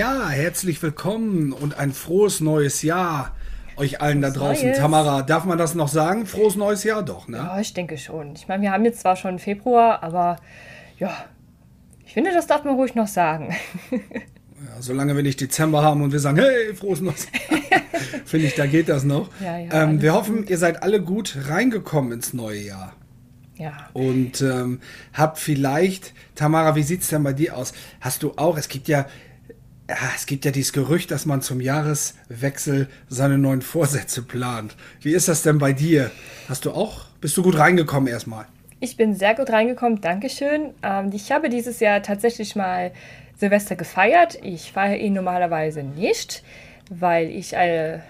Ja, herzlich willkommen und ein frohes neues Jahr euch allen da draußen. Neues. Tamara, darf man das noch sagen? Frohes neues Jahr doch, ne? Ja, ich denke schon. Ich meine, wir haben jetzt zwar schon Februar, aber ja, ich finde, das darf man ruhig noch sagen. Ja, solange wir nicht Dezember haben und wir sagen, hey, frohes Neues. Finde ich, da geht das noch. Ja, ja, ähm, wir hoffen, ihr seid alle gut reingekommen ins neue Jahr. Ja. Und ähm, habt vielleicht, Tamara, wie sieht es denn bei dir aus? Hast du auch, es gibt ja, ja, es gibt ja dieses Gerücht, dass man zum Jahreswechsel seine neuen Vorsätze plant. Wie ist das denn bei dir? Hast du auch, bist du gut reingekommen erstmal? Ich bin sehr gut reingekommen, Dankeschön. Ähm, ich habe dieses Jahr tatsächlich mal Silvester gefeiert. Ich feiere ihn normalerweise nicht, weil ich, äh, äh,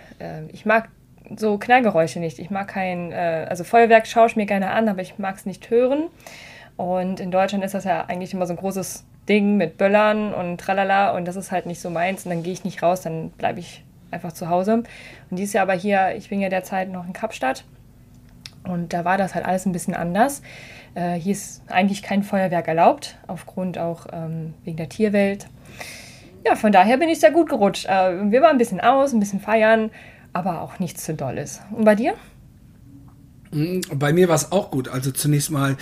ich mag so Knallgeräusche nicht. Ich mag kein, äh, also Feuerwerk schaue ich mir gerne an, aber ich mag es nicht hören. Und in Deutschland ist das ja eigentlich immer so ein großes Ding mit Böllern und tralala und das ist halt nicht so meins und dann gehe ich nicht raus, dann bleibe ich einfach zu Hause. Und dieses Jahr aber hier, ich bin ja derzeit noch in Kapstadt und da war das halt alles ein bisschen anders. Äh, hier ist eigentlich kein Feuerwerk erlaubt, aufgrund auch ähm, wegen der Tierwelt. Ja, von daher bin ich sehr gut gerutscht. Äh, wir waren ein bisschen aus, ein bisschen feiern, aber auch nichts zu dolles. Und bei dir? Mm, bei mir war es auch gut. Also zunächst mal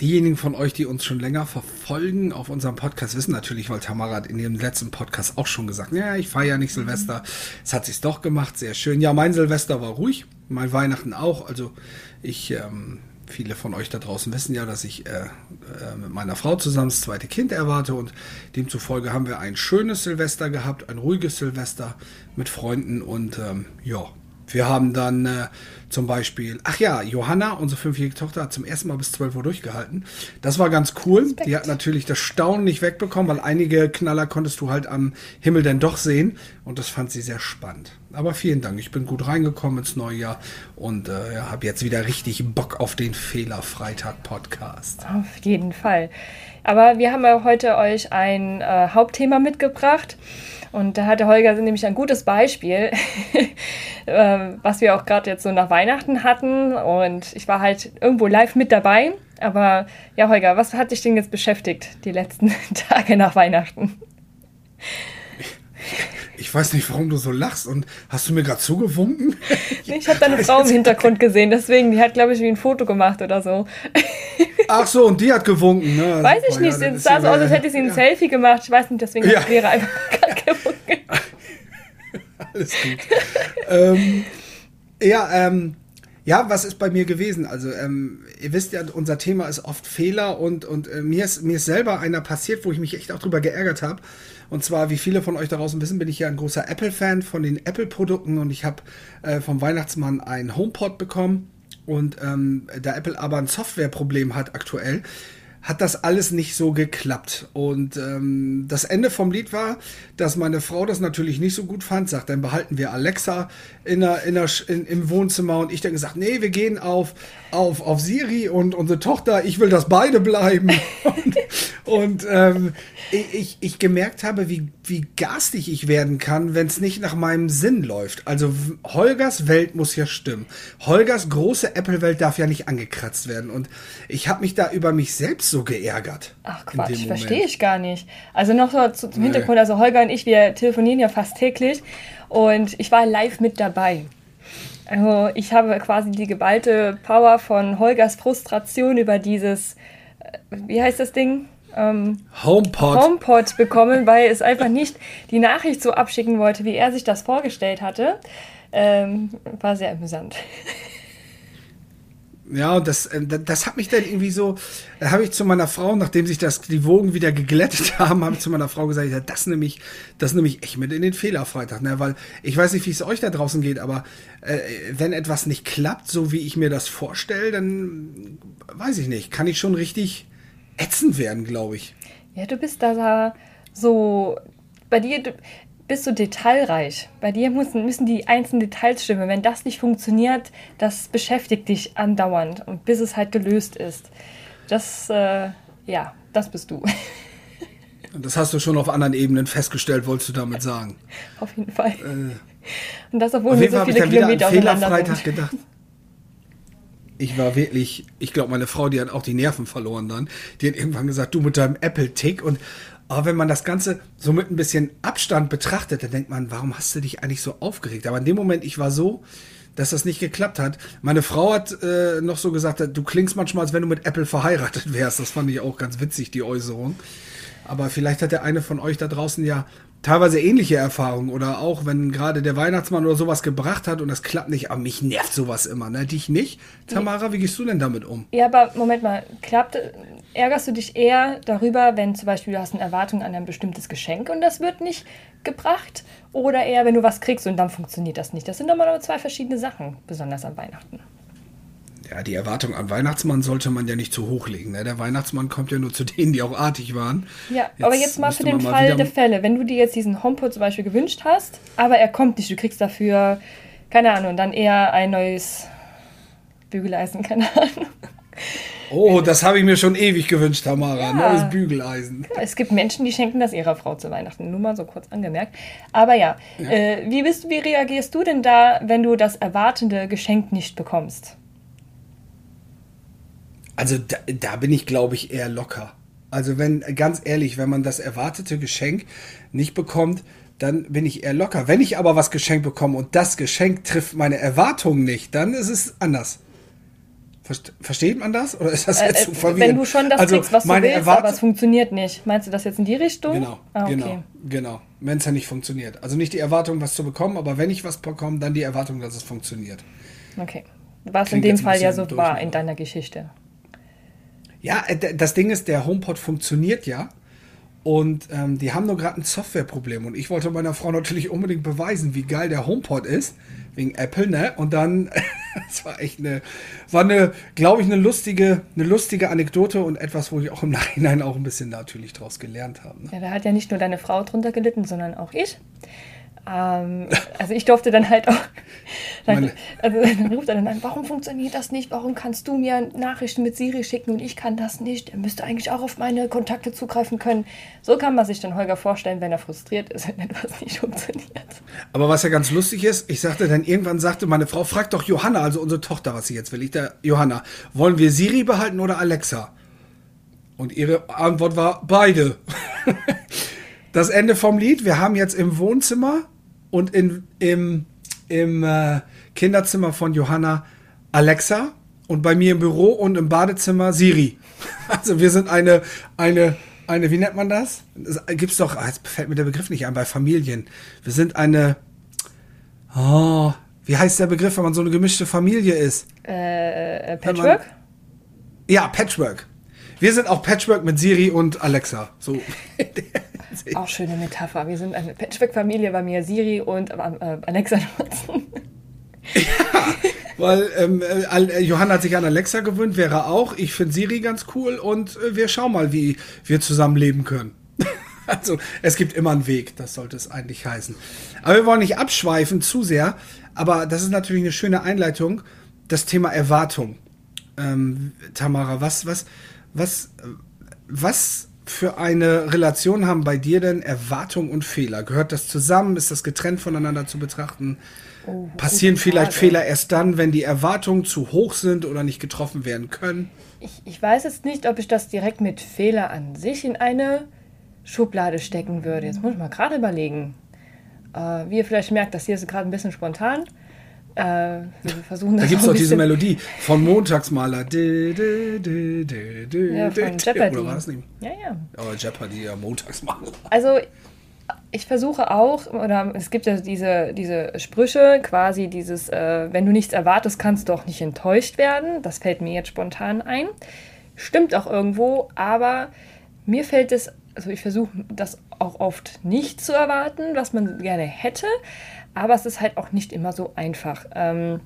diejenigen von euch, die uns schon länger verfolgen auf unserem Podcast, wissen natürlich, weil Tamara hat in ihrem letzten Podcast auch schon gesagt, ja, ich feiere nicht Silvester. Es hat sich doch gemacht, sehr schön. Ja, mein Silvester war ruhig, mein Weihnachten auch. Also ich ähm, Viele von euch da draußen wissen ja, dass ich äh, äh, mit meiner Frau zusammen das zweite Kind erwarte und demzufolge haben wir ein schönes Silvester gehabt, ein ruhiges Silvester mit Freunden und ähm, ja, wir haben dann äh, zum Beispiel, ach ja, Johanna, unsere fünfjährige Tochter, hat zum ersten Mal bis 12 Uhr durchgehalten. Das war ganz cool. Respekt. Die hat natürlich das Staunen nicht wegbekommen, weil einige Knaller konntest du halt am Himmel denn doch sehen. Und das fand sie sehr spannend. Aber vielen Dank, ich bin gut reingekommen ins neue Jahr und äh, ja, habe jetzt wieder richtig Bock auf den Fehlerfreitag-Podcast. Auf jeden Fall. Aber wir haben ja heute euch ein äh, Hauptthema mitgebracht. Und da hatte Holger nämlich ein gutes Beispiel, äh, was wir auch gerade jetzt so nach Weihnachten hatten. Und ich war halt irgendwo live mit dabei. Aber ja, Holger, was hat dich denn jetzt beschäftigt die letzten Tage nach Weihnachten? Ich weiß nicht, warum du so lachst. Und hast du mir gerade zugewunken? ich habe deine Frau im Hintergrund gesehen, deswegen, die hat, glaube ich, wie ein Foto gemacht oder so. Ach so, und die hat gewunken, ne? Weiß ich nicht, es sah so aus, als hätte sie ein ja. Selfie gemacht. Ich weiß nicht, deswegen ja. wäre einfach gewunken. Alles gut. ähm, ja, ähm, ja, was ist bei mir gewesen? Also, ähm, ihr wisst ja, unser Thema ist oft Fehler und, und äh, mir, ist, mir ist selber einer passiert, wo ich mich echt auch drüber geärgert habe. Und zwar, wie viele von euch da draußen wissen, bin ich ja ein großer Apple-Fan von den Apple-Produkten und ich habe äh, vom Weihnachtsmann ein HomePod bekommen und ähm, da Apple aber ein Softwareproblem hat aktuell, hat das alles nicht so geklappt. Und ähm, das Ende vom Lied war, dass meine Frau das natürlich nicht so gut fand, sagt, dann behalten wir Alexa in der, in der, in, im Wohnzimmer und ich dann gesagt, nee, wir gehen auf, auf, auf Siri und unsere Tochter, ich will, dass beide bleiben. und und ähm, ich, ich gemerkt habe, wie, wie garstig ich werden kann, wenn es nicht nach meinem Sinn läuft. Also Holgers Welt muss ja stimmen. Holgers große Apple-Welt darf ja nicht angekratzt werden. Und ich habe mich da über mich selbst so geärgert. Ach Quatsch, verstehe ich gar nicht. Also noch so zum Hintergrund, also Holger und ich, wir telefonieren ja fast täglich und ich war live mit dabei. Also ich habe quasi die geballte Power von Holgers Frustration über dieses, äh, wie heißt das Ding? Ähm, HomePod. HomePod bekommen, weil es einfach nicht die Nachricht so abschicken wollte, wie er sich das vorgestellt hatte. Ähm, war sehr amüsant. Ja, und das, äh, das hat mich dann irgendwie so, da habe ich zu meiner Frau, nachdem sich das, die Wogen wieder geglättet haben, habe ich zu meiner Frau gesagt, ja, das nehme ich, das nehme ich echt mit in den Fehlerfreitag, ne? weil ich weiß nicht, wie es euch da draußen geht, aber äh, wenn etwas nicht klappt, so wie ich mir das vorstelle, dann weiß ich nicht, kann ich schon richtig ätzend werden, glaube ich. Ja, du bist da so, bei dir, bist du detailreich. Bei dir müssen, müssen die einzelnen Details stimmen. Wenn das nicht funktioniert, das beschäftigt dich andauernd und bis es halt gelöst ist. Das, äh, ja, das bist du. Das hast du schon auf anderen Ebenen festgestellt, wolltest du damit sagen. auf jeden Fall. Äh, und das, obwohl wir so viele Kilometer sind. gedacht. Ich war wirklich, ich glaube, meine Frau, die hat auch die Nerven verloren dann. Die hat irgendwann gesagt, du mit deinem Apple-Tick und Aber wenn man das Ganze so mit ein bisschen Abstand betrachtet, dann denkt man, warum hast du dich eigentlich so aufgeregt? Aber in dem Moment, ich war so, dass das nicht geklappt hat. Meine Frau hat äh, noch so gesagt, du klingst manchmal, als wenn du mit Apple verheiratet wärst. Das fand ich auch ganz witzig, die Äußerung. Aber vielleicht hat der eine von euch da draußen ja teilweise ähnliche Erfahrungen oder auch wenn gerade der Weihnachtsmann oder sowas gebracht hat und das klappt nicht, aber mich nervt sowas immer, ne? Dich nicht? Tamara, wie gehst du denn damit um? Ja, aber Moment mal, klappt, ärgerst du dich eher darüber, wenn zum Beispiel du hast eine Erwartung an ein bestimmtes Geschenk und das wird nicht gebracht oder eher, wenn du was kriegst und dann funktioniert das nicht? Das sind doch mal zwei verschiedene Sachen, besonders an Weihnachten. Ja, die Erwartung am Weihnachtsmann sollte man ja nicht zu hoch legen. Ne? Der Weihnachtsmann kommt ja nur zu denen, die auch artig waren. Ja, jetzt aber jetzt mal für den Fall der Fälle. Wenn du dir jetzt diesen HomePod zum Beispiel gewünscht hast, aber er kommt nicht, du kriegst dafür, keine Ahnung, dann eher ein neues Bügeleisen, keine Ahnung. Oh, das habe ich mir schon ewig gewünscht, Tamara. Ja. Neues Bügeleisen. Es gibt Menschen, die schenken das ihrer Frau zu Weihnachten. Nur mal so kurz angemerkt. Aber ja, ja. Äh, wie, bist, wie reagierst du denn da, wenn du das erwartende Geschenk nicht bekommst? Also da, da bin ich, glaube ich, eher locker. Also wenn, ganz ehrlich, wenn man das erwartete Geschenk nicht bekommt, dann bin ich eher locker. Wenn ich aber was geschenkt bekomme und das Geschenk trifft meine Erwartungen nicht, dann ist es anders. Versteht man das? Oder ist das jetzt äh, zu verwirrend? Wenn du schon das also, kriegst, was du willst, Erwart aber es funktioniert nicht. Meinst du das jetzt in die Richtung? Genau, ah, okay. genau, genau. Wenn es ja nicht funktioniert. Also nicht die Erwartung, was zu bekommen, aber wenn ich was bekomme, dann die Erwartung, dass es funktioniert. Okay. Was in dem Fall ja so war in deiner Geschichte. Ja, äh, das Ding ist, der HomePod funktioniert ja. Und ähm, die haben nur gerade ein Softwareproblem. Und ich wollte meiner Frau natürlich unbedingt beweisen, wie geil der HomePod ist. Wegen Apple, ne? Und dann, es war echt eine, war eine, glaube ich, eine lustige, eine lustige Anekdote und etwas, wo ich auch im Nachhinein auch ein bisschen natürlich draus gelernt habe. Ne? Ja, da hat ja nicht nur deine Frau drunter gelitten, sondern auch ich. Ähm, also ich durfte dann halt auch, dann, also dann ruft er dann an, warum funktioniert das nicht? Warum kannst du mir Nachrichten mit Siri schicken und ich kann das nicht? Er müsste eigentlich auch auf meine Kontakte zugreifen können. So kann man sich dann Holger vorstellen, wenn er frustriert ist, wenn etwas nicht funktioniert. Aber was ja ganz lustig ist, ich sagte dann irgendwann, sagte meine Frau, frag doch Johanna, also unsere Tochter, was sie jetzt will. Ich da, Johanna, wollen wir Siri behalten oder Alexa? Und ihre Antwort war beide. das Ende vom Lied. Wir haben jetzt im Wohnzimmer und in, im, im äh, Kinderzimmer von Johanna Alexa und bei mir im Büro und im Badezimmer Siri. Also wir sind eine, eine, eine, wie nennt man das? Es gibt's doch, ah, jetzt fällt mir der Begriff nicht ein, bei Familien. Wir sind eine, oh, wie heißt der Begriff, wenn man so eine gemischte Familie ist? Äh, äh Patchwork? Man, ja, Patchwork. Wir sind auch Patchwork mit Siri und Alexa. So. auch schöne Metapher. Wir sind eine Patchwork-Familie bei mir, Siri und äh, Alexa nutzen. ja, weil ähm, äh, Johanna hat sich an Alexa gewöhnt, wäre auch. Ich finde Siri ganz cool und äh, wir schauen mal, wie wir zusammenleben können. also es gibt immer einen Weg, das sollte es eigentlich heißen. Aber wir wollen nicht abschweifen zu sehr. Aber das ist natürlich eine schöne Einleitung. Das Thema Erwartung. Ähm, Tamara, was, was, was, was für eine Relation haben bei dir denn Erwartung und Fehler? Gehört das zusammen? Ist das getrennt voneinander zu betrachten? Oh, Passieren vielleicht Fehler erst dann, wenn die Erwartungen zu hoch sind oder nicht getroffen werden können? Ich, ich weiß jetzt nicht, ob ich das direkt mit Fehler an sich in eine Schublade stecken würde. Jetzt muss ich mal gerade überlegen. Äh, wie ihr vielleicht merkt, das hier ist gerade ein bisschen spontan. Äh, wir versuchen da gibt es doch diese Melodie von Montagsmaler. ja, von Jeopardy. Oder war das nicht? Ja, ja. Aber Jeopardy, ja, Montagsmaler. Also, ich versuche auch, oder es gibt ja diese, diese Sprüche, quasi dieses, äh, wenn du nichts erwartest, kannst du auch nicht enttäuscht werden. Das fällt mir jetzt spontan ein. Stimmt auch irgendwo, aber mir fällt es, also ich versuche das auch oft nicht zu erwarten, was man gerne hätte. Aber es ist halt auch nicht immer so einfach. Ähm,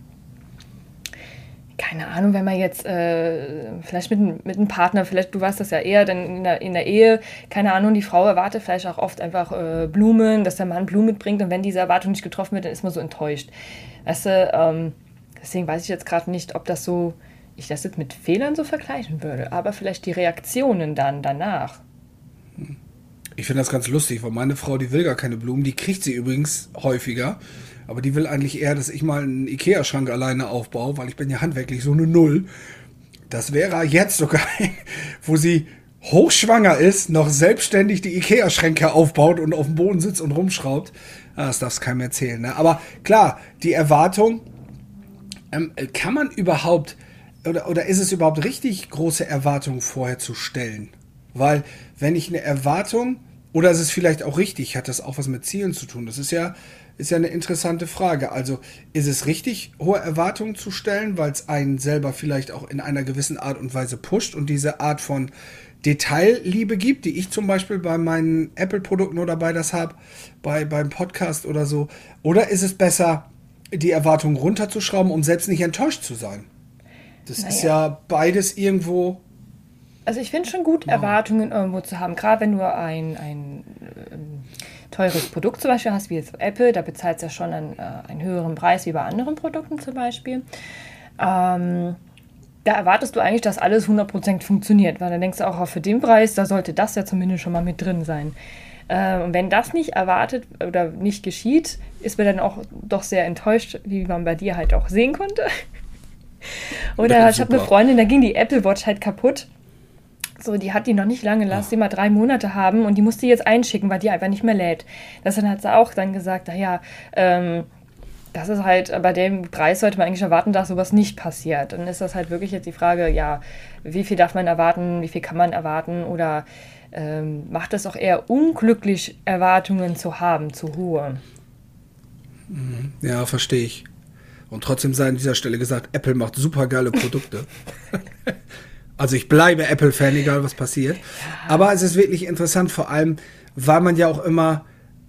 keine Ahnung, wenn man jetzt äh, vielleicht mit, mit einem Partner, vielleicht du weißt das ja eher, denn in der, in der Ehe, keine Ahnung, die Frau erwartet vielleicht auch oft einfach äh, Blumen, dass der Mann Blumen mitbringt und wenn diese Erwartung nicht getroffen wird, dann ist man so enttäuscht. Weißt du, ähm, deswegen weiß ich jetzt gerade nicht, ob das so, ich das jetzt mit Fehlern so vergleichen würde, aber vielleicht die Reaktionen dann danach. Ich finde das ganz lustig, weil meine Frau, die will gar keine Blumen, die kriegt sie übrigens häufiger. Aber die will eigentlich eher, dass ich mal einen Ikea-Schrank alleine aufbaue, weil ich bin ja handwerklich so eine Null. Das wäre jetzt sogar, wo sie hochschwanger ist, noch selbstständig die Ikea-Schränke aufbaut und auf dem Boden sitzt und rumschraubt. Ah, das darfst keinem erzählen. Ne? Aber klar, die Erwartung, ähm, kann man überhaupt, oder, oder ist es überhaupt richtig, große Erwartungen vorher zu stellen? Weil, wenn ich eine Erwartung, oder ist es vielleicht auch richtig, hat das auch was mit Zielen zu tun? Das ist ja, ist ja eine interessante Frage. Also, ist es richtig, hohe Erwartungen zu stellen, weil es einen selber vielleicht auch in einer gewissen Art und Weise pusht und diese Art von Detailliebe gibt, die ich zum Beispiel bei meinen Apple-Produkten oder bei das habe, bei, beim Podcast oder so? Oder ist es besser, die Erwartungen runterzuschrauben, um selbst nicht enttäuscht zu sein? Das naja. ist ja beides irgendwo. Also ich finde schon gut, wow. Erwartungen irgendwo zu haben. Gerade wenn du ein, ein ähm, teures Produkt zum Beispiel hast, wie jetzt Apple, da bezahlt es ja schon einen, äh, einen höheren Preis wie bei anderen Produkten zum Beispiel. Ähm, da erwartest du eigentlich, dass alles 100% funktioniert, weil dann denkst du auch, oh, für den Preis, da sollte das ja zumindest schon mal mit drin sein. Äh, und wenn das nicht erwartet oder nicht geschieht, ist man dann auch doch sehr enttäuscht, wie man bei dir halt auch sehen konnte. oder ich habe eine Freundin, da ging die Apple Watch halt kaputt. So, die hat die noch nicht lange, lass sie mal drei Monate haben und die musste jetzt einschicken, weil die einfach nicht mehr lädt. Das dann hat sie auch dann gesagt, naja, ähm, das ist halt, bei dem Preis sollte man eigentlich erwarten, dass sowas nicht passiert. Dann ist das halt wirklich jetzt die Frage, ja, wie viel darf man erwarten, wie viel kann man erwarten oder ähm, macht es auch eher unglücklich, Erwartungen zu haben, zu hohe. Mhm. Ja, verstehe ich. Und trotzdem sei an dieser Stelle gesagt, Apple macht super geile Produkte. also ich bleibe Apple-Fan, egal was passiert. Aber es ist wirklich interessant, vor allem, weil man ja auch immer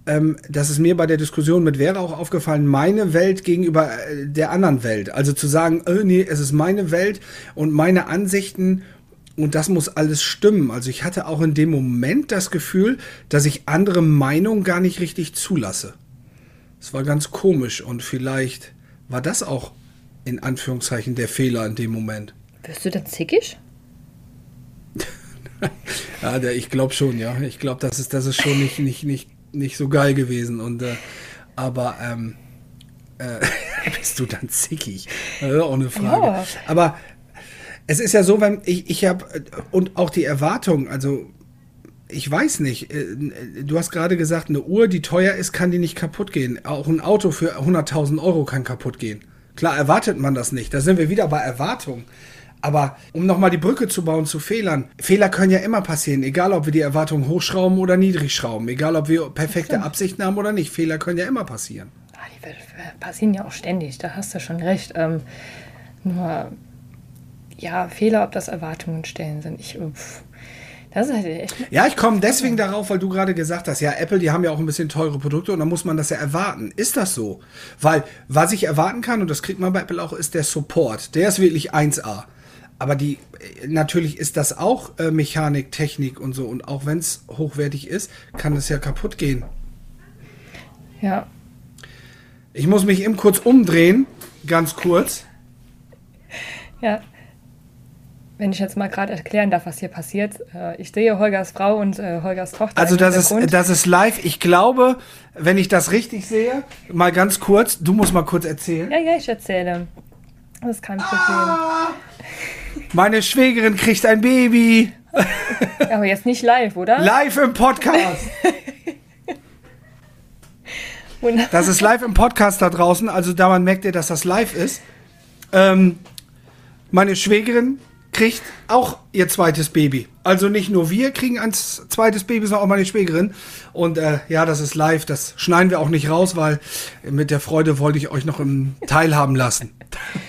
ähm, das ist mir bei der Diskussion mit Vera auch aufgefallen, meine Welt gegenüber äh, der anderen Welt. Also zu sagen, oh, nee, es ist meine Welt und meine Ansichten und das muss alles stimmen. Also ich hatte auch in dem Moment das Gefühl, dass ich andere Meinungen gar nicht richtig zulasse. Es war ganz komisch und vielleicht war das auch in Anführungszeichen der Fehler in dem Moment. Wirst du dann zickig? ja, der, ich glaube schon, ja. Ich glaube, das ist, das ist schon nicht, nicht, nicht nicht so geil gewesen. Und äh, aber ähm, äh, bist du dann zickig? Auch eine Frage. Ja. Aber es ist ja so, wenn ich, ich habe und auch die Erwartung, also ich weiß nicht, äh, du hast gerade gesagt, eine Uhr, die teuer ist, kann die nicht kaputt gehen. Auch ein Auto für 100.000 Euro kann kaputt gehen. Klar erwartet man das nicht. Da sind wir wieder bei Erwartung. Aber um nochmal die Brücke zu bauen zu Fehlern. Fehler können ja immer passieren, egal ob wir die Erwartungen hochschrauben oder niedrig schrauben, egal ob wir perfekte Absichten haben oder nicht. Fehler können ja immer passieren. Ah, die passieren ja auch ständig, da hast du schon recht. Ähm, nur, ja, Fehler, ob das Erwartungen stellen sind. Ich, pff, das ist halt echt. Ja, ich komme deswegen darauf, weil du gerade gesagt hast, ja, Apple, die haben ja auch ein bisschen teure Produkte und dann muss man das ja erwarten. Ist das so? Weil, was ich erwarten kann, und das kriegt man bei Apple auch, ist der Support. Der ist wirklich 1A. Aber die, natürlich ist das auch äh, Mechanik, Technik und so. Und auch wenn es hochwertig ist, kann es ja kaputt gehen. Ja. Ich muss mich eben kurz umdrehen, ganz kurz. Ja. Wenn ich jetzt mal gerade erklären darf, was hier passiert. Äh, ich sehe Holgers Frau und äh, Holgers Tochter. Also das ist, das ist live. Ich glaube, wenn ich das richtig sehe, mal ganz kurz, du musst mal kurz erzählen. Ja, ja, ich erzähle. Das ist kein Problem. Ah! Meine Schwägerin kriegt ein Baby. Aber jetzt nicht live, oder? Live im Podcast. das ist live im Podcast da draußen. Also daran merkt ihr, dass das live ist. Ähm, meine Schwägerin kriegt auch ihr zweites Baby. Also nicht nur wir kriegen ein zweites Baby, sondern auch meine Schwägerin. Und äh, ja, das ist live. Das schneiden wir auch nicht raus, weil mit der Freude wollte ich euch noch im Teilhaben lassen.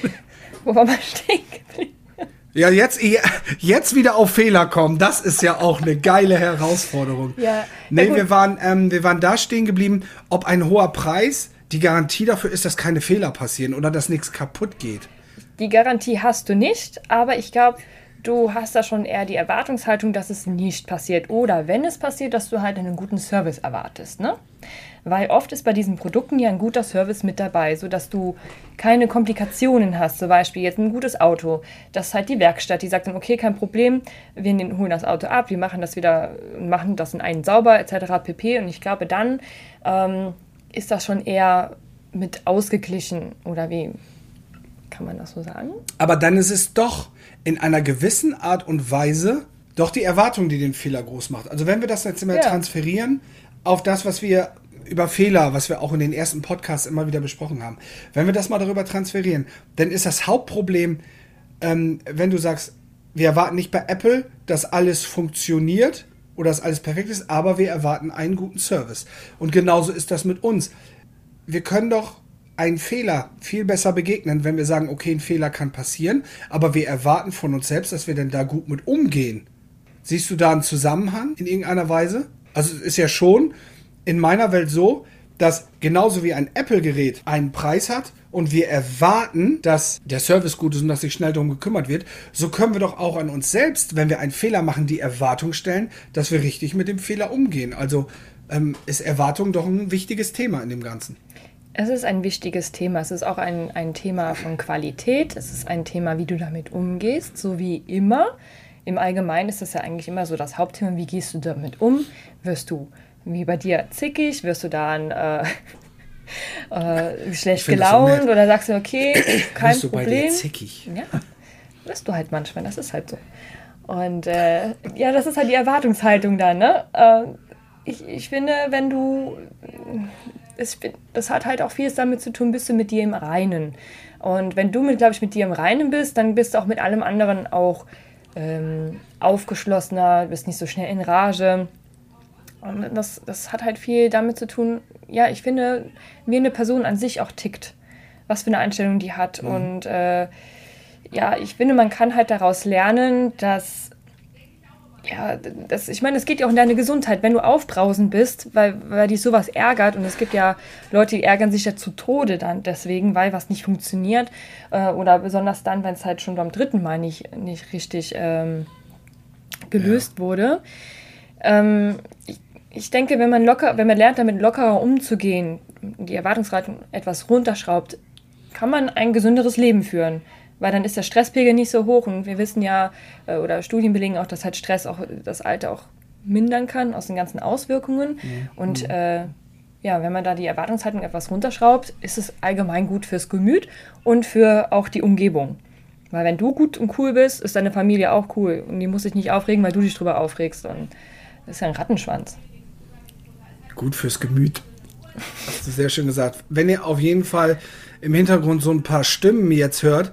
Wo war man stehen geblieben? Ja, jetzt, jetzt wieder auf Fehler kommen, das ist ja auch eine geile Herausforderung. Ja, nee, ja wir, waren, ähm, wir waren da stehen geblieben, ob ein hoher Preis die Garantie dafür ist, dass keine Fehler passieren oder dass nichts kaputt geht. Die Garantie hast du nicht, aber ich glaube, du hast da schon eher die Erwartungshaltung, dass es nicht passiert. Oder wenn es passiert, dass du halt einen guten Service erwartest, ne? Weil oft ist bei diesen Produkten ja ein guter Service mit dabei, sodass du keine Komplikationen hast. Zum Beispiel jetzt ein gutes Auto. Das ist halt die Werkstatt, die sagt dann, okay, kein Problem, wir holen das Auto ab, wir machen das wieder, machen das in einen sauber, etc. pp. Und ich glaube, dann ähm, ist das schon eher mit ausgeglichen oder wie kann man das so sagen? Aber dann ist es doch in einer gewissen Art und Weise Doch die Erwartung, die den Fehler groß macht. Also wenn wir das jetzt immer Ja. transferieren auf das, was wir über Fehler, was wir auch in den ersten Podcasts immer wieder besprochen haben. Wenn wir das mal darüber transferieren, dann ist das Hauptproblem, ähm, wenn du sagst, wir erwarten nicht bei Apple, dass alles funktioniert oder dass alles perfekt ist, aber wir erwarten einen guten Service. Und genauso ist das mit uns. Wir können doch einen Fehler viel besser begegnen, wenn wir sagen, okay, ein Fehler kann passieren, aber wir erwarten von uns selbst, dass wir denn da gut mit umgehen. Siehst du da einen Zusammenhang in irgendeiner Weise? Also es ist ja schon in meiner Welt so, dass genauso wie ein Apple-Gerät einen Preis hat und wir erwarten, dass der Service gut ist und dass sich schnell darum gekümmert wird, so können wir doch auch an uns selbst, wenn wir einen Fehler machen, die Erwartung stellen, dass wir richtig mit dem Fehler umgehen. Also ähm, ist Erwartung doch ein wichtiges Thema in dem Ganzen. Es ist ein wichtiges Thema. Es ist auch ein, ein Thema von Qualität. Es ist ein Thema, wie du damit umgehst, so wie immer. Im Allgemeinen ist das ja eigentlich immer so das Hauptthema. Wie gehst du damit um? Wirst du, wie bei dir, zickig? Wirst du dann äh, äh, schlecht so gelaunt? nett. oder sagst du, okay, kein Bist du bei dir Problem? zickig? Ja, bist du halt manchmal, das ist halt so. Und äh, ja, das ist halt die Erwartungshaltung dann, ne? Äh, ich, ich finde, wenn du, es, das hat halt auch vieles damit zu tun, bist du mit dir im Reinen. Und wenn du, mit, glaube ich, mit dir im Reinen bist, dann bist du auch mit allem anderen auch ähm, aufgeschlossener, bist nicht so schnell in Rage. Und das, das hat halt viel damit zu tun, ja, ich finde, wie eine Person an sich auch tickt, was für eine Einstellung die hat. Und äh, ja, ich finde, man kann halt daraus lernen, dass, ja, das, ich meine, es geht ja auch um deine Gesundheit, wenn du aufbrausend bist, weil, weil dich sowas ärgert und es gibt ja Leute, die ärgern sich ja zu Tode dann deswegen, weil was nicht funktioniert äh, oder besonders dann, wenn es halt schon beim dritten Mal nicht, nicht richtig ähm, gelöst wurde. Ähm, ich, ich denke, wenn man locker, wenn man lernt, damit lockerer umzugehen, die Erwartungshaltung etwas runterschraubt, kann man ein gesünderes Leben führen. Weil dann ist der Stresspegel nicht so hoch und wir wissen ja, äh, oder Studien belegen auch, dass halt Stress auch das Alter auch mindern kann aus den ganzen Auswirkungen. Und äh, ja, wenn man da die Erwartungshaltung etwas runterschraubt, ist es allgemein gut fürs Gemüt und für auch die Umgebung. Weil wenn du gut und cool bist, ist deine Familie auch cool. Und die muss sich nicht aufregen, weil du dich drüber aufregst. Und das ist ja ein Rattenschwanz. Gut fürs Gemüt. Hast du sehr schön gesagt. Wenn ihr auf jeden Fall im Hintergrund so ein paar Stimmen jetzt hört,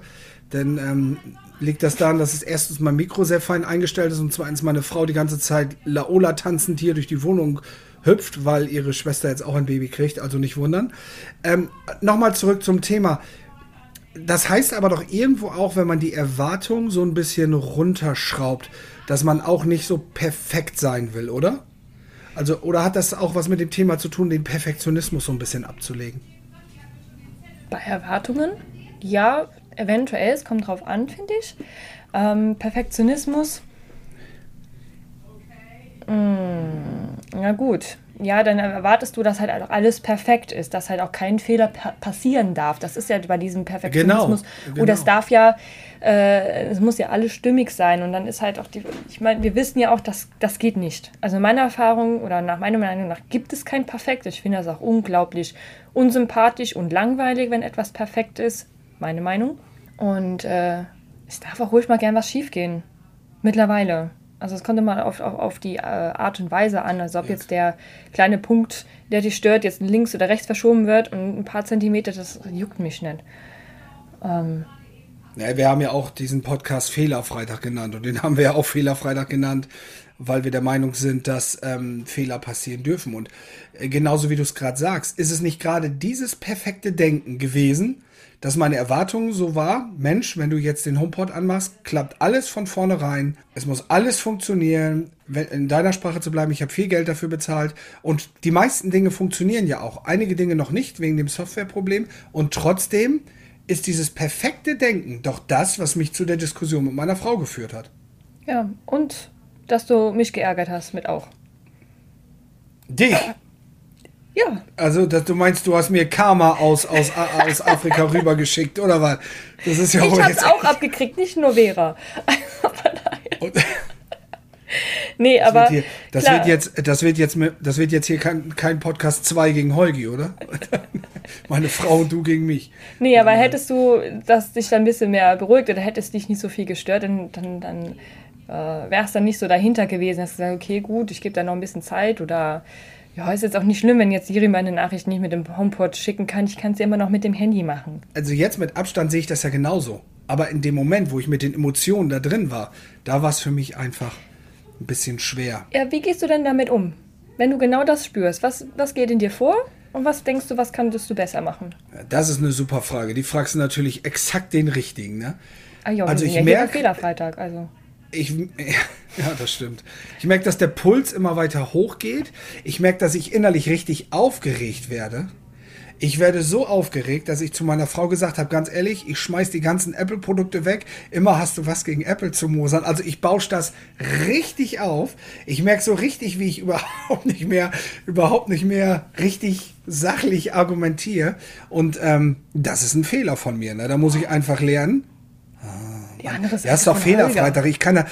dann ähm, liegt das daran, dass es erstens mein Mikro sehr fein eingestellt ist und zweitens meine Frau die ganze Zeit Laola tanzend hier durch die Wohnung hüpft, weil ihre Schwester jetzt auch ein Baby kriegt, also nicht wundern. Ähm, Nochmal zurück zum Thema. Das heißt aber doch irgendwo auch, wenn man die Erwartung so ein bisschen runterschraubt, dass man auch nicht so perfekt sein will, oder? Also, oder hat das auch was mit dem Thema zu tun, den Perfektionismus so ein bisschen abzulegen? Bei Erwartungen, ja, eventuell, es kommt drauf an, finde ich. Ähm, Perfektionismus, mm, ja gut. Ja, dann erwartest du, dass halt auch alles perfekt ist, dass halt auch kein Fehler pa passieren darf. Das ist ja bei diesem Perfektionismus. Genau, Oder es genau. darf ja, äh, es muss ja alles stimmig sein. Und dann ist halt auch die, ich meine, wir wissen ja auch, dass das geht nicht. Also in meiner Erfahrung oder nach meiner Meinung nach gibt es kein Perfekt. Ich finde das auch unglaublich unsympathisch und langweilig, wenn etwas perfekt ist. Meine Meinung. Und äh, es darf auch ruhig mal gern was schiefgehen. Mittlerweile. Also es kommt immer auf, auf, auf die äh, Art und Weise an. Also ob jetzt der kleine Punkt, der dich stört, jetzt links oder rechts verschoben wird und ein paar Zentimeter, das juckt mich nicht. Ähm, Ja, wir haben ja auch diesen Podcast Fehlerfreitag genannt und den haben wir ja auch Fehlerfreitag genannt, weil wir der Meinung sind, dass ähm, Fehler passieren dürfen. Und äh, genauso wie du es gerade sagst, ist es nicht gerade dieses perfekte Denken gewesen, dass meine Erwartung so war, Mensch, wenn du jetzt den HomePod anmachst, klappt alles von vornherein, es muss alles funktionieren, wenn, in deiner Sprache zu bleiben, ich habe viel Geld dafür bezahlt und die meisten Dinge funktionieren ja auch, einige Dinge noch nicht wegen dem Softwareproblem und trotzdem ist dieses perfekte Denken doch das, was mich zu der Diskussion mit meiner Frau geführt hat. ja, und dass du mich geärgert hast mit auch. Dich? Ja, Also, dass du meinst, du hast mir Karma aus, aus, aus Afrika rübergeschickt, oder was? Das ist ja ich wohl hab's jetzt. auch abgekriegt, nicht nur Vera. Daher. Und- Nee, Das, aber wird hier, das, klar, wird jetzt, das, wird jetzt, das wird jetzt hier kein, kein Podcast 2 gegen Holgi, oder? Meine Frau und du gegen mich. Nee, aber hättest du das dich dann ein bisschen mehr beruhigt oder hättest dich nicht so viel gestört, dann, dann, dann äh, wärst dann nicht so dahinter gewesen, dass du sagst, okay, gut, ich gebe da noch ein bisschen Zeit oder ja, ist jetzt auch nicht schlimm, wenn jetzt Siri meine Nachricht nicht mit dem HomePod schicken kann. Ich kann es ja immer noch mit dem Handy machen. Also jetzt mit Abstand sehe ich das ja genauso. Aber in dem Moment, wo ich mit den Emotionen da drin war, da war es für mich einfach ein bisschen schwer. Ja, wie gehst du denn damit um? Wenn du genau das spürst, was, was geht in dir vor und was denkst du, was könntest du besser machen? Das ist eine super Frage. Die fragst du natürlich exakt den richtigen, ne? Ah, jo, Also ich ja hier merk- bei Fehlerfreitag, also. Ich, ja, das stimmt. Ich merke, dass der Puls immer weiter hochgeht. Ich merke, dass ich innerlich richtig aufgeregt werde. Ich werde so aufgeregt, dass ich zu meiner Frau gesagt habe, ganz ehrlich, ich schmeiß die ganzen Apple-Produkte weg. Immer hast du was gegen Apple zu mosern. Also ich bausche das richtig auf. Ich merke so richtig, wie ich überhaupt nicht mehr, überhaupt nicht mehr richtig sachlich argumentiere. Und ähm, das ist ein Fehler von mir. Ne? Da muss ich einfach lernen. Die andere Seite Ja, ist doch. Holger. Ich kann da,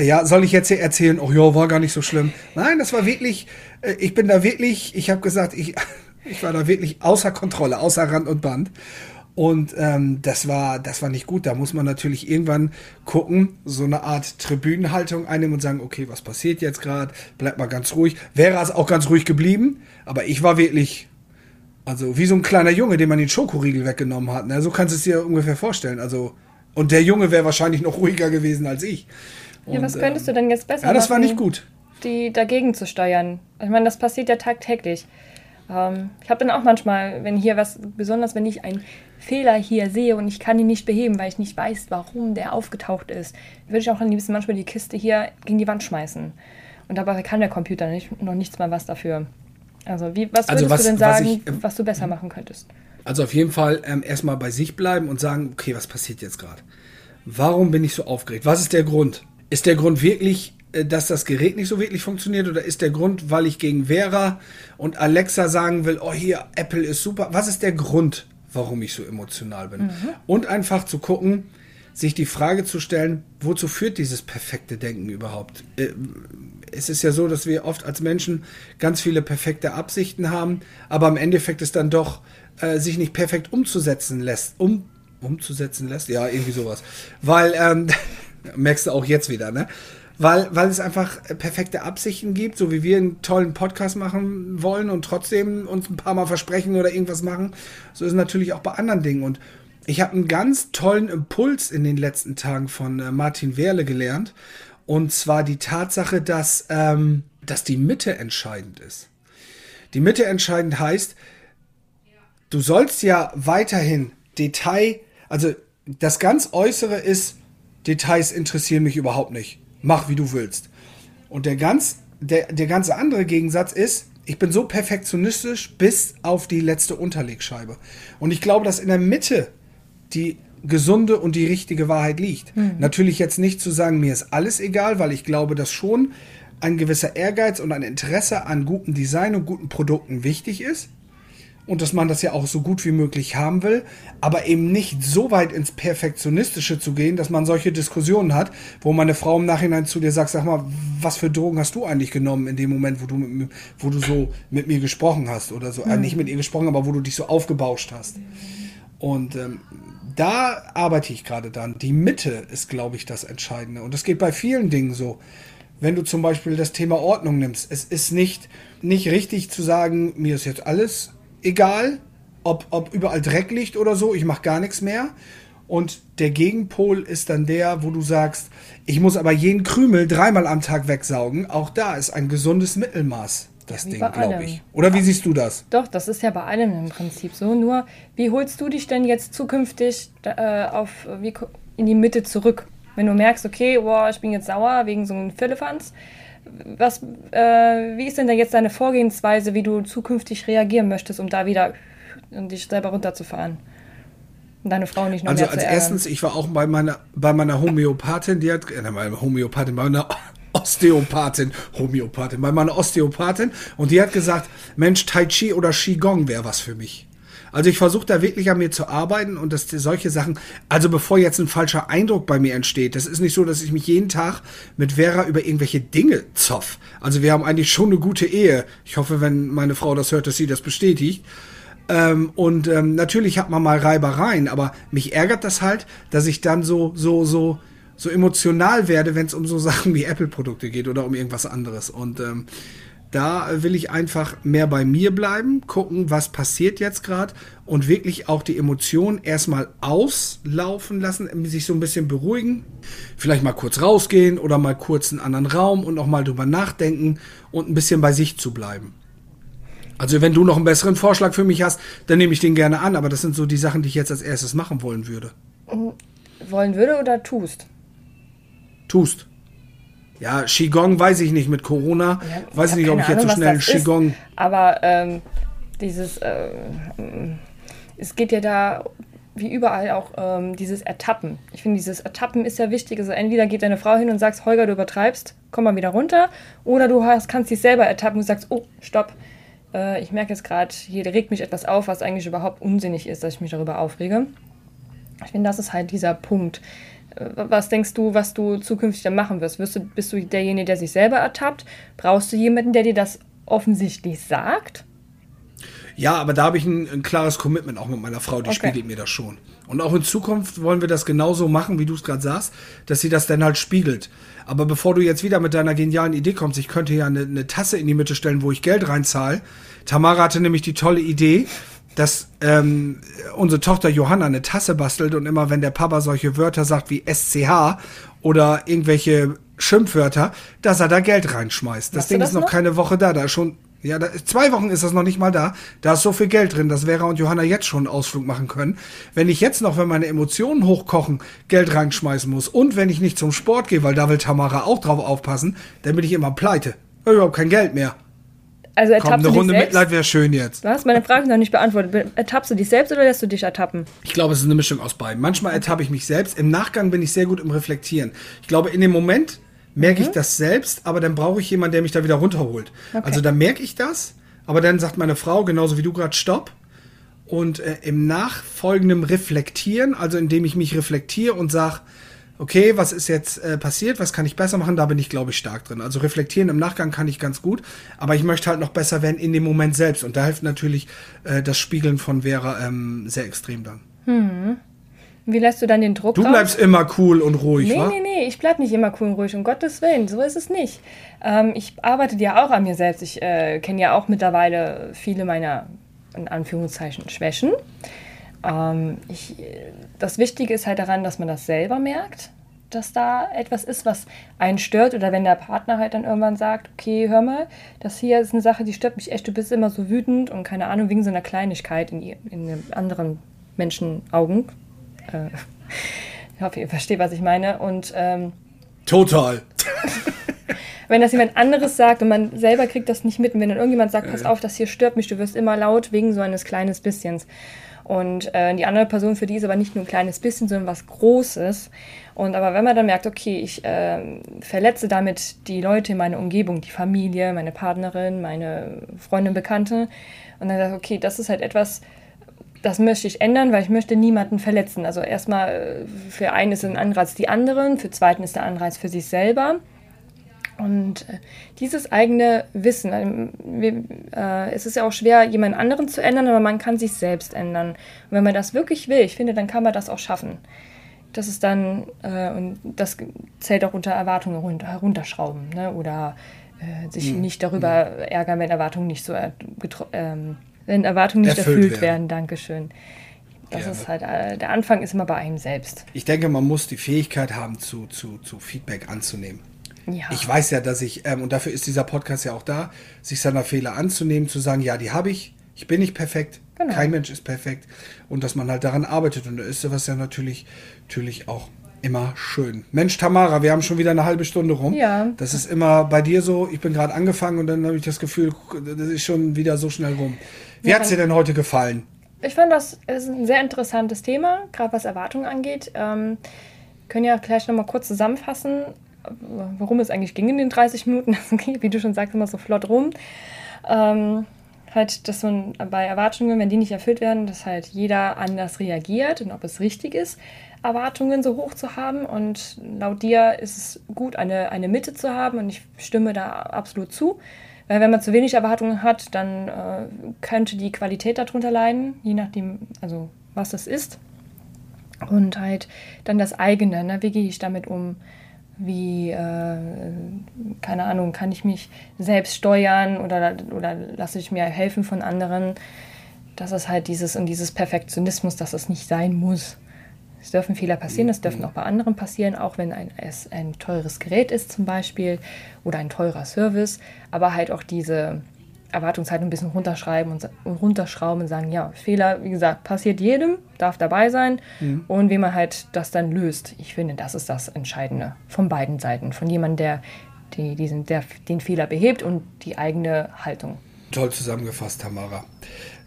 ja, soll ich jetzt hier erzählen, oh ja, war gar nicht so schlimm. Nein, das war wirklich, äh, ich bin da wirklich, ich habe gesagt, ich, ich war da wirklich außer Kontrolle, außer Rand und Band. Und ähm, das war, das war nicht gut. Da muss man natürlich irgendwann gucken, so eine Art Tribünenhaltung einnehmen und sagen, okay, was passiert jetzt gerade? Bleibt mal ganz ruhig. Wäre es auch ganz ruhig geblieben, aber ich war wirklich, also wie so ein kleiner Junge, dem man den Schokoriegel weggenommen hat. Ne? So kannst du es dir ungefähr vorstellen. Also und der Junge wäre wahrscheinlich noch ruhiger gewesen als ich. Ja, was Und, könntest du denn jetzt besser Ja, das war machen, nicht gut. die dagegen zu steuern? Ich meine, das passiert ja tagtäglich. Ähm, ich habe dann auch manchmal, wenn hier was, besonders wenn ich einen Fehler hier sehe und ich kann ihn nicht beheben, weil ich nicht weiß, warum der aufgetaucht ist, würde ich auch am liebsten manchmal die Kiste hier gegen die Wand schmeißen. Und dabei kann der Computer nicht, noch nichts mal was dafür. Also, wie, was Also würdest was- du denn was sagen, ich, ähm, was du besser machen könntest? Also auf jeden Fall ähm, erstmal bei sich bleiben und sagen, okay, was passiert jetzt gerade? Warum bin ich so aufgeregt? Was ist der Grund? Ist der Grund wirklich, dass das Gerät nicht so wirklich funktioniert oder ist der Grund, weil ich gegen Vera und Alexa sagen will, oh hier, Apple ist super. Was ist der Grund, warum ich so emotional bin? Und einfach zu gucken, sich die Frage zu stellen, wozu führt dieses perfekte Denken überhaupt? Äh, es ist ja so, dass wir oft als Menschen ganz viele perfekte Absichten haben, aber im Endeffekt es dann doch äh, sich nicht perfekt umzusetzen lässt. Um, umzusetzen lässt? Ja, irgendwie sowas. Weil, ähm, merkst du auch jetzt wieder, ne? Weil, weil es einfach perfekte Absichten gibt, so wie wir einen tollen Podcast machen wollen und trotzdem uns ein paar Mal versprechen oder irgendwas machen. So ist es natürlich auch bei anderen Dingen. Und ich habe einen ganz tollen Impuls in den letzten Tagen von äh, Martin Wehrle gelernt. Und zwar die Tatsache, dass, ähm, dass die Mitte entscheidend ist. Die Mitte entscheidend heißt, du sollst ja weiterhin Detail, also das ganz Äußere ist, Details interessieren mich überhaupt nicht. Mach wie du willst. Und der ganz, der, der ganze andere Gegensatz ist, ich bin so perfektionistisch bis auf die letzte Unterlegscheibe. Und ich glaube, dass in der Mitte die gesunde und die richtige Wahrheit liegt. Natürlich jetzt nicht zu sagen, mir ist alles egal, weil ich glaube, dass schon ein gewisser Ehrgeiz und ein Interesse an gutem Design und guten Produkten wichtig ist und dass man das ja auch so gut wie möglich haben will, aber eben nicht so weit ins Perfektionistische zu gehen, dass man solche Diskussionen hat, wo meine Frau im Nachhinein zu dir sagt, sag mal, was für Drogen hast du eigentlich genommen in dem Moment, wo du, mit, wo du so mit mir gesprochen hast oder so, äh, nicht mit ihr gesprochen, aber wo du dich so aufgebauscht hast. Und ähm, da arbeite ich gerade dann. Die Mitte ist, glaube ich, das Entscheidende. Und das geht bei vielen Dingen so. Wenn du zum Beispiel das Thema Ordnung nimmst, es ist nicht, nicht richtig zu sagen, mir ist jetzt alles egal, ob, ob überall Dreck liegt oder so, ich mache gar nichts mehr. Und der Gegenpol ist dann der, wo du sagst, ich muss aber jeden Krümel dreimal am Tag wegsaugen. Auch da ist ein gesundes Mittelmaß das wie Ding, glaube ich. Oder wie siehst du das? Doch, das ist ja bei allem im Prinzip so. Nur, wie holst du dich denn jetzt zukünftig äh, auf, wie, in die Mitte zurück? Wenn du merkst, okay, boah, ich bin jetzt sauer wegen so einem Firlefanz. Was, äh, wie ist denn da jetzt deine Vorgehensweise, wie du zukünftig reagieren möchtest, um da wieder dich selber runterzufahren? Und deine Frau nicht noch Also mehr als zu erstens, ich war auch bei meiner, bei meiner Homöopathin, die hat, äh, nein, meine Homöopathin, bei meiner Osteopathin, Homöopathin, bei meiner Osteopathin und die hat gesagt, Mensch, Tai Chi oder Qigong wäre was für mich. Also ich versuche da wirklich an mir zu arbeiten und dass solche Sachen, also bevor jetzt ein falscher Eindruck bei mir entsteht, das ist nicht so, dass ich mich jeden Tag mit Vera über irgendwelche Dinge zoff. Also wir haben eigentlich schon eine gute Ehe. Ich hoffe, wenn meine Frau das hört, dass sie das bestätigt. Ähm, und ähm, natürlich hat man mal Reibereien, aber mich ärgert das halt, dass ich dann so, so, so so emotional werde, wenn es um so Sachen wie Apple-Produkte geht oder um irgendwas anderes. Und ähm, da will ich einfach mehr bei mir bleiben, gucken, was passiert jetzt gerade und wirklich auch die Emotionen erstmal auslaufen lassen, sich so ein bisschen beruhigen. Vielleicht mal kurz rausgehen oder mal kurz in einen anderen Raum und noch mal drüber nachdenken und ein bisschen bei sich zu bleiben. Also wenn du noch einen besseren Vorschlag für mich hast, dann nehme ich den gerne an, aber das sind so die Sachen, die ich jetzt als erstes machen wollen würde. Wollen würde oder tust? Tust. Ja, Qigong weiß ich nicht mit Corona. Ja, weiß ich nicht, ob ich jetzt so schnell Qigong. Ist, aber ähm, dieses, äh, es geht ja da wie überall auch ähm, dieses Ertappen. Ich finde, dieses Ertappen ist ja wichtig. Also entweder geht deine Frau hin und sagst, Holger, du übertreibst, komm mal wieder runter. Oder du hast, kannst dich selber ertappen und sagst, oh, stopp. Äh, ich merke jetzt gerade, hier regt mich etwas auf, was eigentlich überhaupt unsinnig ist, dass ich mich darüber aufrege. Ich finde, das ist halt dieser Punkt. Was denkst du, was du zukünftig dann machen wirst? wirst du, bist du derjenige, der sich selber ertappt? Brauchst du jemanden, der dir das offensichtlich sagt? Ja, aber da habe ich ein, ein, klares Commitment auch mit meiner Frau, die okay. spiegelt mir das schon. Und auch in Zukunft wollen wir das genauso machen, wie du es gerade sagst, dass sie das dann halt spiegelt. Aber bevor du jetzt wieder mit deiner genialen Idee kommst, ich könnte ja eine, eine Tasse in die Mitte stellen, wo ich Geld reinzahle. Tamara hatte nämlich die tolle Idee, dass ähm, unsere Tochter Johanna eine Tasse bastelt und immer, wenn der Papa solche Wörter sagt wie SCH oder irgendwelche Schimpfwörter, dass er da Geld reinschmeißt. Das Ding das ist noch, noch keine Woche da. Da ist schon, ja, da, zwei Wochen ist das noch nicht mal da. Da ist so viel Geld drin, dass Vera und Johanna jetzt schon einen Ausflug machen können. Wenn ich jetzt noch, wenn meine Emotionen hochkochen, Geld reinschmeißen muss und wenn ich nicht zum Sport gehe, weil da will Tamara auch drauf aufpassen, dann bin ich immer pleite. Ich habe überhaupt kein Geld mehr. Also ertappst Komm, eine Runde selbst? Mitleid wäre schön jetzt. Was? Meine Frage noch nicht beantwortet. Ertappst du dich selbst oder lässt du dich ertappen? Ich glaube, es ist eine Mischung aus beiden. Manchmal ertappe ich mich selbst. Im Nachgang bin ich sehr gut im Reflektieren. Ich glaube, in dem Moment merke mhm. ich das selbst, aber dann brauche ich jemanden, der mich da wieder runterholt. Okay. Also da merke ich das, aber dann sagt meine Frau, genauso wie du gerade, stopp. Und äh, im nachfolgenden Reflektieren, also indem ich mich reflektiere und sage, okay, was ist jetzt äh, passiert, was kann ich besser machen, da bin ich, glaube ich, stark drin. Also reflektieren im Nachgang kann ich ganz gut, aber ich möchte halt noch besser werden in dem Moment selbst. Und da hilft natürlich äh, das Spiegeln von Vera ähm, sehr extrem dann. Hm. Wie lässt du dann den Druck Du bleibst raus? immer cool und ruhig, Nee, wa? nee, nee, ich bleib nicht immer cool und ruhig, um Gottes Willen, so ist es nicht. Ähm, ich arbeite ja auch an mir selbst. Ich äh, kenne ja auch mittlerweile viele meiner, in Anführungszeichen, Schwächen. Ähm, ich, das Wichtige ist halt daran, dass man das selber merkt, dass da etwas ist, was einen stört. Oder wenn der Partner halt dann irgendwann sagt, okay, hör mal, das hier ist eine Sache, die stört mich echt, du bist immer so wütend und keine Ahnung, wegen so einer Kleinigkeit in, in anderen Menschen Augen. Äh, ich hoffe, ihr versteht, was ich meine. Und ähm, Total. wenn das jemand anderes sagt und man selber kriegt das nicht mit und wenn dann irgendjemand sagt, pass auf, das hier stört mich, du wirst immer laut wegen so eines kleines Bisschens. Und äh, die andere Person, für die ist aber nicht nur ein kleines bisschen, sondern was Großes. Und aber wenn man dann merkt, okay, ich äh, verletze damit die Leute in meiner Umgebung, die Familie, meine Partnerin, meine Freundin, Bekannte, und dann sagt, okay, das ist halt etwas, das möchte ich ändern, weil ich möchte niemanden verletzen. Also erstmal äh, für einen ist ein Anreiz die anderen, für zweiten ist der Anreiz für sich selber. Und äh, dieses eigene Wissen, äh, es ist ja auch schwer, jemand anderen zu ändern, aber man kann sich selbst ändern. Und wenn man das wirklich will, ich finde, dann kann man das auch schaffen. Das ist dann, äh, und das zählt auch unter Erwartungen runter, herunterschrauben, ne? oder sich mhm. nicht darüber ärgern, wenn Erwartungen nicht so, ähm, wenn Erwartungen nicht erfüllt, erfüllt werden. werden. Dankeschön. Das Gerne. ist halt, der Anfang ist immer bei einem selbst. Ich denke, man muss die Fähigkeit haben, zu, zu, zu Feedback anzunehmen. Ja. Ich weiß ja, dass ich, ähm, und dafür ist dieser Podcast ja auch da, sich seiner Fehler anzunehmen, zu sagen, ja, die habe ich, ich bin nicht perfekt, genau. kein Mensch ist perfekt und dass man halt daran arbeitet und da ist sowas ja natürlich, natürlich auch immer schön. Mensch, Tamara, wir haben schon wieder eine halbe Stunde rum. Ja. Das ist immer bei dir so, ich bin gerade angefangen und dann habe ich das Gefühl, das ist schon wieder so schnell rum. Wie ja, hat es dir denn heute gefallen? Ich fand das ist ein sehr interessantes Thema, gerade was Erwartungen angeht. Ähm, können ja gleich nochmal kurz zusammenfassen worum es eigentlich ging in den 30 Minuten. Wie du schon sagst, immer so flott rum. Ähm, halt, dass man bei Erwartungen, wenn die nicht erfüllt werden, dass halt jeder anders reagiert und ob es richtig ist, Erwartungen so hoch zu haben. Und laut dir ist es gut, eine, eine Mitte zu haben und ich stimme da absolut zu. Weil wenn man zu wenig Erwartungen hat, dann äh, könnte die Qualität darunter leiden, je nachdem, also was das ist. Und halt dann das eigene, ne? wie gehe ich damit um? Wie, äh, keine Ahnung, kann ich mich selbst steuern oder, oder lasse ich mir helfen von anderen? Das ist halt dieses und dieses Perfektionismus, dass es nicht sein muss. Es dürfen Fehler passieren, es dürfen auch bei anderen passieren, auch wenn ein, es ein teures Gerät ist zum Beispiel oder ein teurer Service, aber halt auch diese Erwartungshaltung ein bisschen runterschreiben und, und runterschrauben und sagen, ja, Fehler, wie gesagt, passiert jedem, darf dabei sein mhm. und wie man halt das dann löst. Ich finde, das ist das Entscheidende von beiden Seiten, von jemandem, der, die, diesen, der den Fehler behebt und die eigene Haltung. Toll zusammengefasst, Tamara.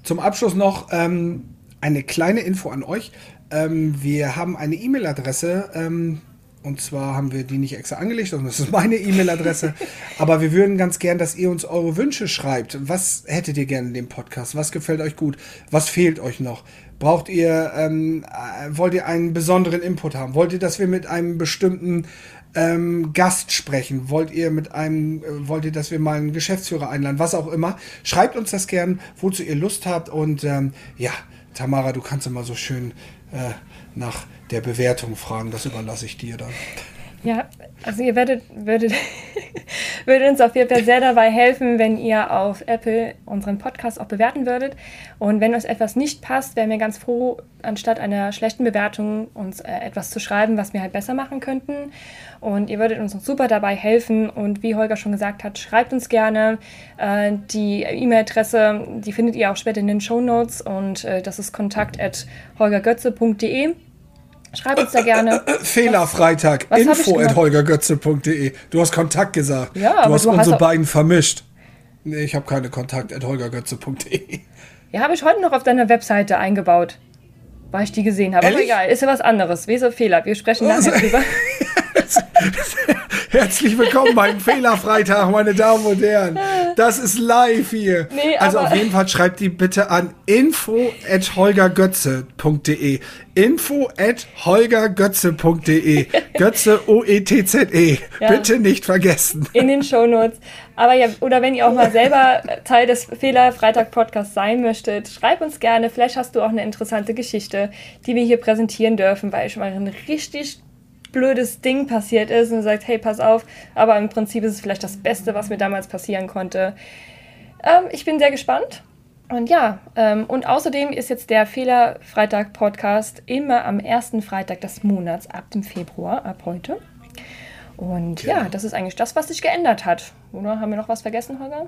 Zum Abschluss noch ähm, eine kleine Info an euch. Ähm, wir haben eine E-Mail-Adresse, ähm, und zwar haben wir die nicht extra angelegt, sondern das ist meine E-Mail-Adresse. Aber wir würden ganz gern, dass ihr uns eure Wünsche schreibt. Was hättet ihr gerne in dem Podcast? Was gefällt euch gut? Was fehlt euch noch? Braucht ihr, ähm, äh, wollt ihr einen besonderen Input haben? Wollt ihr, dass wir mit einem bestimmten ähm, Gast sprechen? Wollt ihr mit einem, äh, wollt ihr, dass wir mal einen Geschäftsführer einladen? Was auch immer. Schreibt uns das gern, wozu ihr Lust habt. Und ähm, ja, Tamara, du kannst immer so schön nach der Bewertung fragen. Das überlasse ich dir dann. Ja, also ihr werdet, würdet, würdet uns auf jeden Fall sehr dabei helfen, wenn ihr auf Apple unseren Podcast auch bewerten würdet. Und wenn uns etwas nicht passt, wären wir ganz froh, anstatt einer schlechten Bewertung uns äh, etwas zu schreiben, was wir halt besser machen könnten. Und ihr würdet uns super dabei helfen. Und wie Holger schon gesagt hat, schreibt uns gerne. Äh, die E-Mail-Adresse, die findet ihr auch später in den Show Notes. Und äh, das ist kontakt.holgergötze.de. Schreib uns da gerne. Fehlerfreitag. Info at holgergötze.de. Du hast Kontakt gesagt. Ja, du hast du unsere hast beiden vermischt. Nee, ich habe keine Kontakt at holgergötze.de. Ja, habe ich heute noch auf deiner Webseite eingebaut. Weil ich die gesehen habe. Aber egal, ist ja was anderes. Weser Fehler. Wir sprechen nachher drüber. Herzlich willkommen beim Fehlerfreitag, meine Damen und Herren. Das ist live hier. Nee, also auf jeden Fall schreibt die bitte an info at holgergötze.de. Info at holgergötze.de. Götze O-E-T-Z-E. -E. Ja. Bitte nicht vergessen. In den Shownotes. Aber ja, oder wenn ihr auch mal selber Teil des Fehlerfreitag-Podcasts sein möchtet, schreibt uns gerne. Vielleicht hast du auch eine interessante Geschichte, die wir hier präsentieren dürfen, weil ich mal ein richtig blödes Ding passiert ist und sagt, hey, pass auf, aber im Prinzip ist es vielleicht das Beste, was mir damals passieren konnte. Ähm, ich bin sehr gespannt. Und ja, ähm, und außerdem ist jetzt der Fehler-Freitag-Podcast immer am ersten Freitag des Monats ab dem Februar, ab heute. Und genau. ja, das ist eigentlich das, was sich geändert hat. Oder haben wir noch was vergessen, Holger?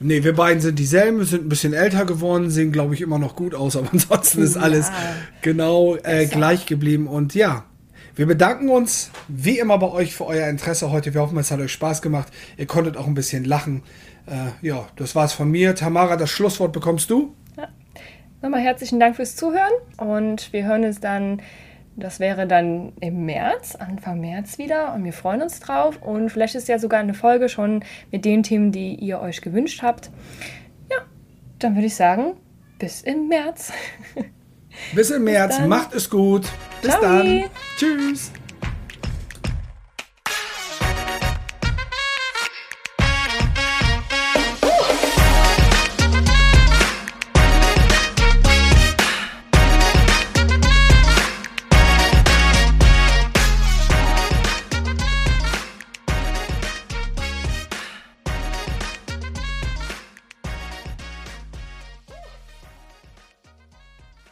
Nee, wir beiden sind dieselben, wir sind ein bisschen älter geworden, sehen, glaube ich, immer noch gut aus, aber ansonsten ist alles genau äh, gleich geblieben. Und ja, wir bedanken uns wie immer bei euch für euer Interesse heute. Wir hoffen, es hat euch Spaß gemacht. Ihr konntet auch ein bisschen lachen. Äh, ja, das war's von mir. Tamara, das Schlusswort bekommst du. Ja. Nochmal herzlichen Dank fürs Zuhören und wir hören uns dann, das wäre dann im März, Anfang März wieder und wir freuen uns drauf und vielleicht ist ja sogar eine Folge schon mit den Themen, die ihr euch gewünscht habt. Ja, dann würde ich sagen, bis im März. Bis im März. Macht es gut. Bis Ciao. dann. Tschüss.